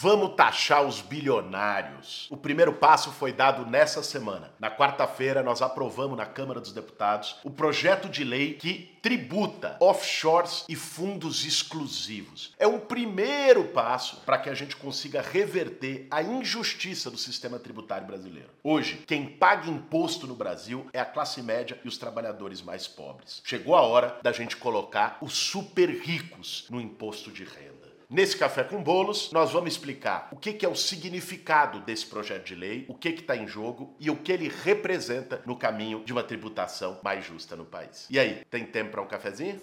Vamos taxar os bilionários. O primeiro passo foi dado nessa semana. Na quarta-feira, nós aprovamos na Câmara dos Deputados o projeto de lei que tributa offshores e fundos exclusivos. É um primeiro passo para que a gente consiga reverter a injustiça do sistema tributário brasileiro. Hoje, quem paga imposto no Brasil é a classe média e os trabalhadores mais pobres. Chegou a hora da gente colocar os super ricos no imposto de renda. Nesse Café com Bolos, nós vamos explicar o que, que é o significado desse projeto de lei, o que está em jogo e o que ele representa no caminho de uma tributação mais justa no país. E aí, tem tempo para um cafezinho?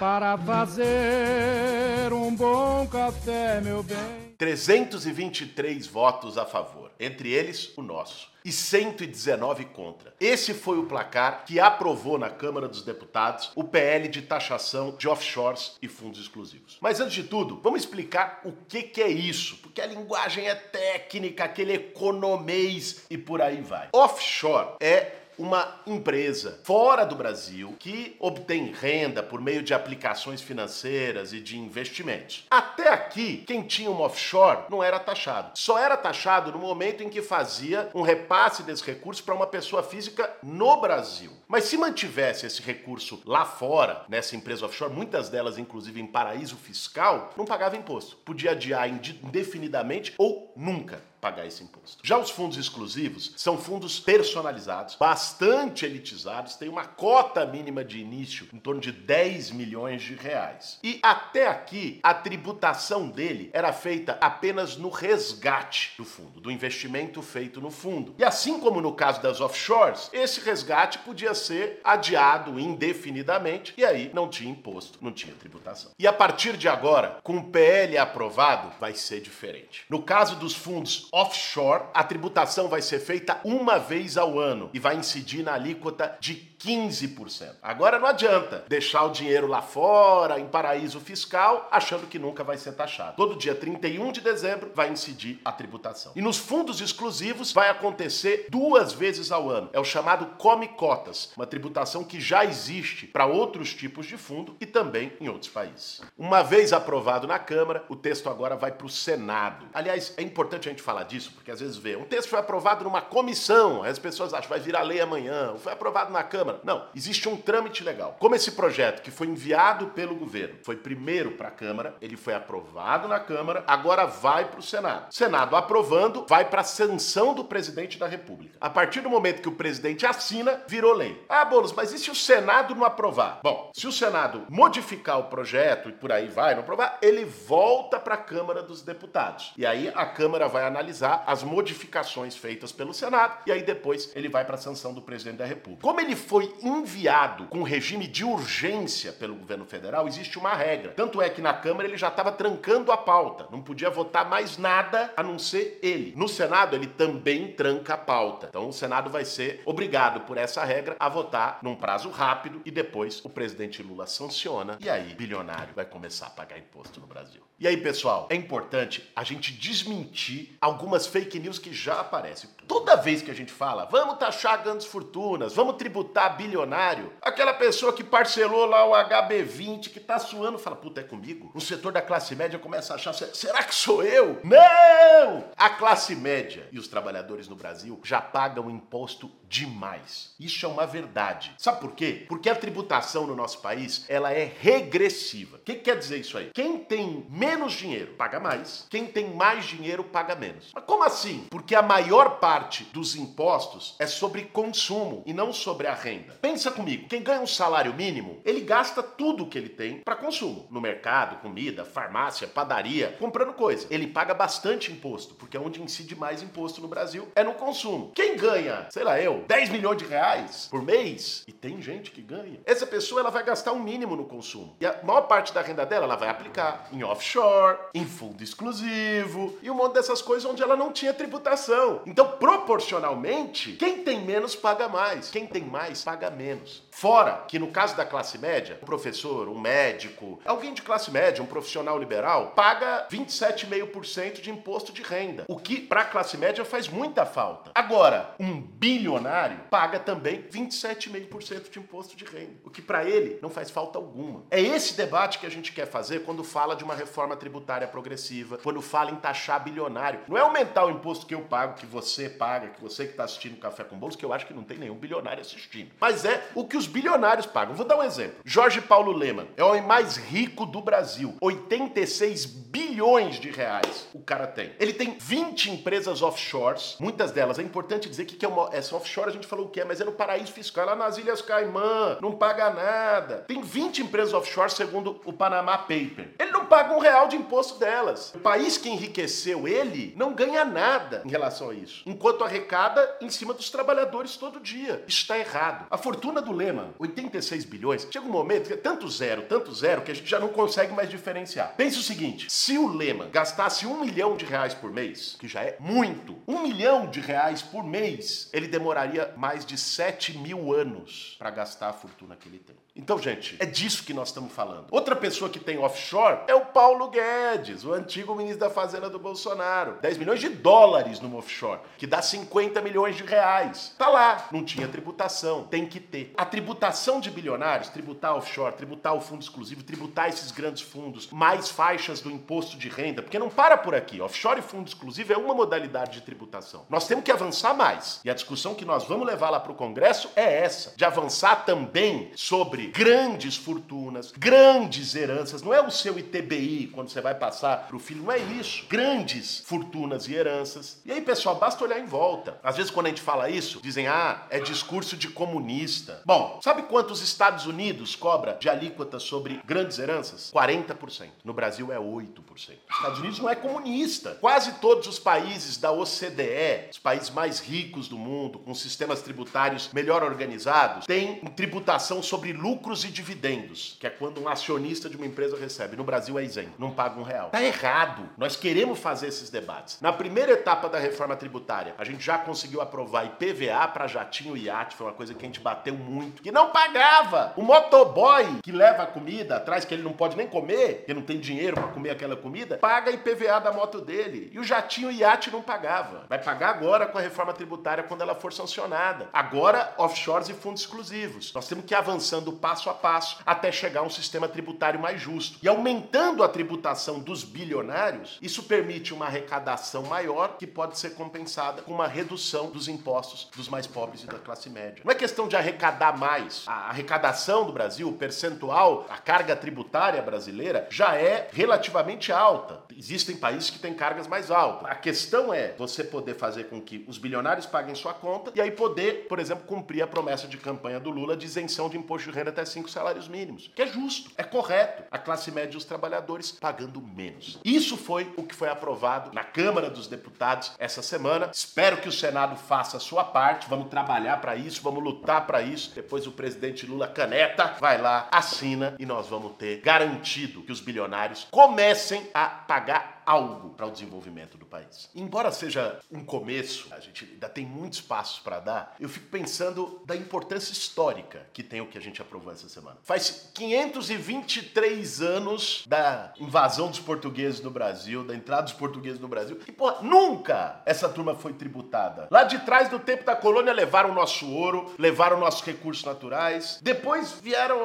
Para fazer um bom café, meu bem. 323 votos a favor, entre eles o nosso e 119 contra. Esse foi o placar que aprovou na Câmara dos Deputados o PL de taxação de offshores e fundos exclusivos. Mas antes de tudo, vamos explicar o que, que é isso, porque a linguagem é técnica, aquele economês e por aí vai. Offshore é uma empresa fora do Brasil que obtém renda por meio de aplicações financeiras e de investimentos. Até aqui, quem tinha um offshore não era taxado. Só era taxado no momento em que fazia um repasse desse recurso para uma pessoa física no Brasil. Mas se mantivesse esse recurso lá fora, nessa empresa offshore, muitas delas inclusive em paraíso fiscal, não pagava imposto. Podia adiar indefinidamente ou nunca pagar esse imposto. Já os fundos exclusivos são fundos personalizados, bastante elitizados, têm uma cota mínima de início em torno de 10 milhões de reais. E até aqui, a tributação dele era feita apenas no resgate do fundo, do investimento feito no fundo. E assim como no caso das offshores, esse resgate podia ser adiado indefinidamente e aí não tinha imposto, não tinha tributação. E a partir de agora, com o PL aprovado, vai ser diferente. No caso dos fundos offshore, a tributação vai ser feita uma vez ao ano e vai incidir na alíquota de 15%. Agora não adianta deixar o dinheiro lá fora, em paraíso fiscal, achando que nunca vai ser taxado. Todo dia 31 de dezembro vai incidir a tributação. E nos fundos exclusivos vai acontecer duas vezes ao ano. É o chamado come cotas, uma tributação que já existe para outros tipos de fundo e também em outros países. Uma vez aprovado na Câmara, o texto agora vai para o Senado. Aliás, é importante a gente falar disso, porque às vezes vê, um texto foi aprovado numa comissão, as pessoas acham vai virar lei amanhã, foi aprovado na. Câmara. Não, existe um trâmite legal. Como esse projeto que foi enviado pelo governo foi primeiro para a Câmara, ele foi aprovado na Câmara, agora vai para o Senado. Senado aprovando, vai para a sanção do presidente da República. A partir do momento que o presidente assina, virou lei. Ah, Boulos, mas e se o Senado não aprovar? Bom, se o Senado modificar o projeto e por aí vai, não aprovar, ele volta para a Câmara dos Deputados. E aí a Câmara vai analisar as modificações feitas pelo Senado e aí depois ele vai para a sanção do presidente da República. Como ele foi enviado com regime de urgência pelo governo federal, existe uma regra. Tanto é que na Câmara ele já estava trancando a pauta, não podia votar mais nada a não ser ele. No Senado ele também tranca a pauta. Então o Senado vai ser obrigado por essa regra a votar num prazo rápido e depois o presidente Lula sanciona e aí bilionário vai começar a pagar imposto no Brasil. E aí, pessoal, é importante a gente desmentir algumas fake news que já aparecem. Toda vez que a gente fala, vamos taxar grandes fortunas, vamos tributar bilionário, aquela pessoa que parcelou lá o HB20 que tá suando fala, puta, é comigo? O setor da classe média começa a achar, será que sou eu? Não! A classe média e os trabalhadores no Brasil já pagam imposto demais. Isso é uma verdade. Sabe por quê? Porque a tributação no nosso país, ela é regressiva. O que, que quer dizer isso aí? Quem tem menos dinheiro paga mais, quem tem mais dinheiro paga menos. Mas como assim? Porque a maior parte dos impostos é sobre consumo e não sobre a renda. Pensa comigo, quem ganha um salário mínimo, ele gasta tudo que ele tem para consumo, no mercado, comida, farmácia, padaria, comprando coisa. Ele paga bastante imposto, porque é onde incide mais imposto no Brasil é no consumo. Quem ganha, sei lá eu, 10 milhões de reais por mês, e tem gente que ganha, essa pessoa ela vai gastar um mínimo no consumo. E a maior parte da renda dela ela vai aplicar em offshore, em fundo exclusivo e um monte dessas coisas onde onde ela não tinha tributação. Então, proporcionalmente, quem tem menos paga mais, quem tem mais paga menos. Fora que no caso da classe média, um professor, um médico, alguém de classe média, um profissional liberal, paga 27,5% de imposto de renda, o que para a classe média faz muita falta. Agora, um bilionário paga também 27,5% de imposto de renda, o que para ele não faz falta alguma. É esse debate que a gente quer fazer quando fala de uma reforma tributária progressiva, quando fala em taxar bilionário. Não é aumentar o imposto que eu pago, que você paga, que você que está assistindo Café com Bolos, que eu acho que não tem nenhum bilionário assistindo. Mas é o que os bilionários pagam. Vou dar um exemplo. Jorge Paulo Leman é o homem mais rico do Brasil. 86 bilhões de reais o cara tem. Ele tem 20 empresas offshores, muitas delas. É importante dizer que, que é uma, essa offshore a gente falou o que é, mas é no paraíso fiscal, é lá nas Ilhas Caimã, não paga nada. Tem 20 empresas offshore segundo o Panama Paper. Ele paga um real de imposto delas. O país que enriqueceu ele não ganha nada em relação a isso. Enquanto arrecada em cima dos trabalhadores todo dia. Está errado. A fortuna do Lema, 86 bilhões, chega um momento que é tanto zero, tanto zero, que a gente já não consegue mais diferenciar. Pense o seguinte: se o Lema gastasse um milhão de reais por mês, que já é muito, um milhão de reais por mês, ele demoraria mais de 7 mil anos para gastar a fortuna que ele tem. Então, gente, é disso que nós estamos falando. Outra pessoa que tem offshore é o Paulo Guedes, o antigo ministro da Fazenda do Bolsonaro. 10 milhões de dólares no offshore, que dá 50 milhões de reais. Tá lá, não tinha tributação, tem que ter. A tributação de bilionários, tributar offshore, tributar o fundo exclusivo, tributar esses grandes fundos, mais faixas do imposto de renda, porque não para por aqui. Offshore e fundo exclusivo é uma modalidade de tributação. Nós temos que avançar mais. E a discussão que nós vamos levar lá para o Congresso é essa, de avançar também sobre grandes fortunas, grandes heranças. Não é o seu ITBI quando você vai passar para o filho, não é isso. Grandes fortunas e heranças. E aí, pessoal, basta olhar em volta. Às vezes, quando a gente fala isso, dizem, ah, é discurso de comunista. Bom, sabe quanto os Estados Unidos cobra de alíquota sobre grandes heranças? 40%. No Brasil é 8%. Os Estados Unidos não é comunista. Quase todos os países da OCDE, os países mais ricos do mundo, com sistemas tributários melhor organizados, têm tributação sobre lucro lucros e dividendos, que é quando um acionista de uma empresa recebe. No Brasil é isento, não paga um real. Tá errado. Nós queremos fazer esses debates. Na primeira etapa da reforma tributária, a gente já conseguiu aprovar IPVA para jatinho e iate, foi uma coisa que a gente bateu muito, que não pagava. O motoboy que leva a comida atrás, que ele não pode nem comer, que não tem dinheiro para comer aquela comida, paga IPVA da moto dele. E o jatinho e iate não pagava. Vai pagar agora com a reforma tributária quando ela for sancionada. Agora, offshores e fundos exclusivos. Nós temos que ir avançando passo a passo até chegar a um sistema tributário mais justo. E aumentando a tributação dos bilionários, isso permite uma arrecadação maior que pode ser compensada com uma redução dos impostos dos mais pobres e da classe média. Não é questão de arrecadar mais. A arrecadação do Brasil, o percentual, a carga tributária brasileira já é relativamente alta. Existem países que têm cargas mais altas. A questão é você poder fazer com que os bilionários paguem sua conta e aí poder, por exemplo, cumprir a promessa de campanha do Lula de isenção de imposto de renda até cinco salários mínimos, que é justo, é correto. A classe média e os trabalhadores pagando menos. Isso foi o que foi aprovado na Câmara dos Deputados essa semana. Espero que o Senado faça a sua parte. Vamos trabalhar para isso, vamos lutar para isso. Depois o presidente Lula caneta, vai lá, assina e nós vamos ter garantido que os bilionários comecem a pagar algo para o desenvolvimento do país. Embora seja um começo, a gente ainda tem muitos passos para dar, eu fico pensando da importância histórica que tem o que a gente aprovou essa semana. Faz 523 anos da invasão dos portugueses no Brasil, da entrada dos portugueses no Brasil, e pô, nunca essa turma foi tributada. Lá de trás, no tempo da colônia, levaram o nosso ouro, levaram nossos recursos naturais, depois vieram,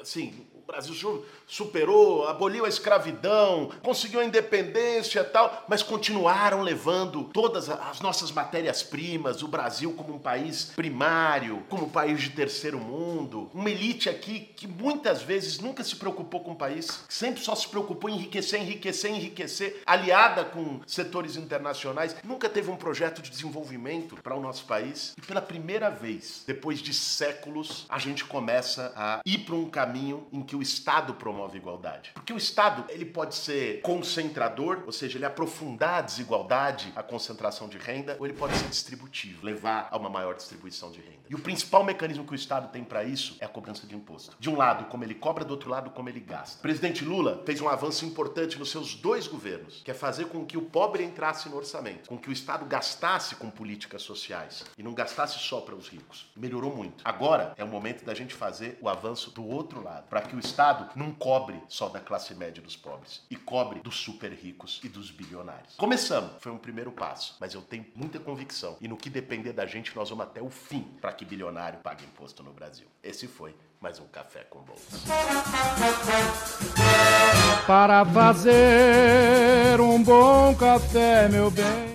assim, Brasil superou, aboliu a escravidão, conseguiu a independência e tal, mas continuaram levando todas as nossas matérias-primas, o Brasil como um país primário, como um país de terceiro mundo, uma elite aqui que muitas vezes nunca se preocupou com o país, sempre só se preocupou em enriquecer, enriquecer, enriquecer, aliada com setores internacionais, nunca teve um projeto de desenvolvimento para o nosso país. E pela primeira vez, depois de séculos, a gente começa a ir para um caminho em que o o Estado promove igualdade. Porque o Estado, ele pode ser concentrador, ou seja, ele aprofundar a desigualdade, a concentração de renda, ou ele pode ser distributivo, levar a uma maior distribuição de renda. E o principal mecanismo que o Estado tem para isso é a cobrança de imposto. De um lado, como ele cobra, do outro lado, como ele gasta. O presidente Lula fez um avanço importante nos seus dois governos, que é fazer com que o pobre entrasse no orçamento, com que o Estado gastasse com políticas sociais e não gastasse só para os ricos. Melhorou muito. Agora é o momento da gente fazer o avanço do outro lado, para que o Estado não cobre só da classe média dos pobres, e cobre dos super ricos e dos bilionários. Começamos, foi um primeiro passo, mas eu tenho muita convicção e no que depender da gente nós vamos até o fim para que bilionário pague imposto no Brasil. Esse foi mais um café com bolsa. Para fazer um bom café, meu bem.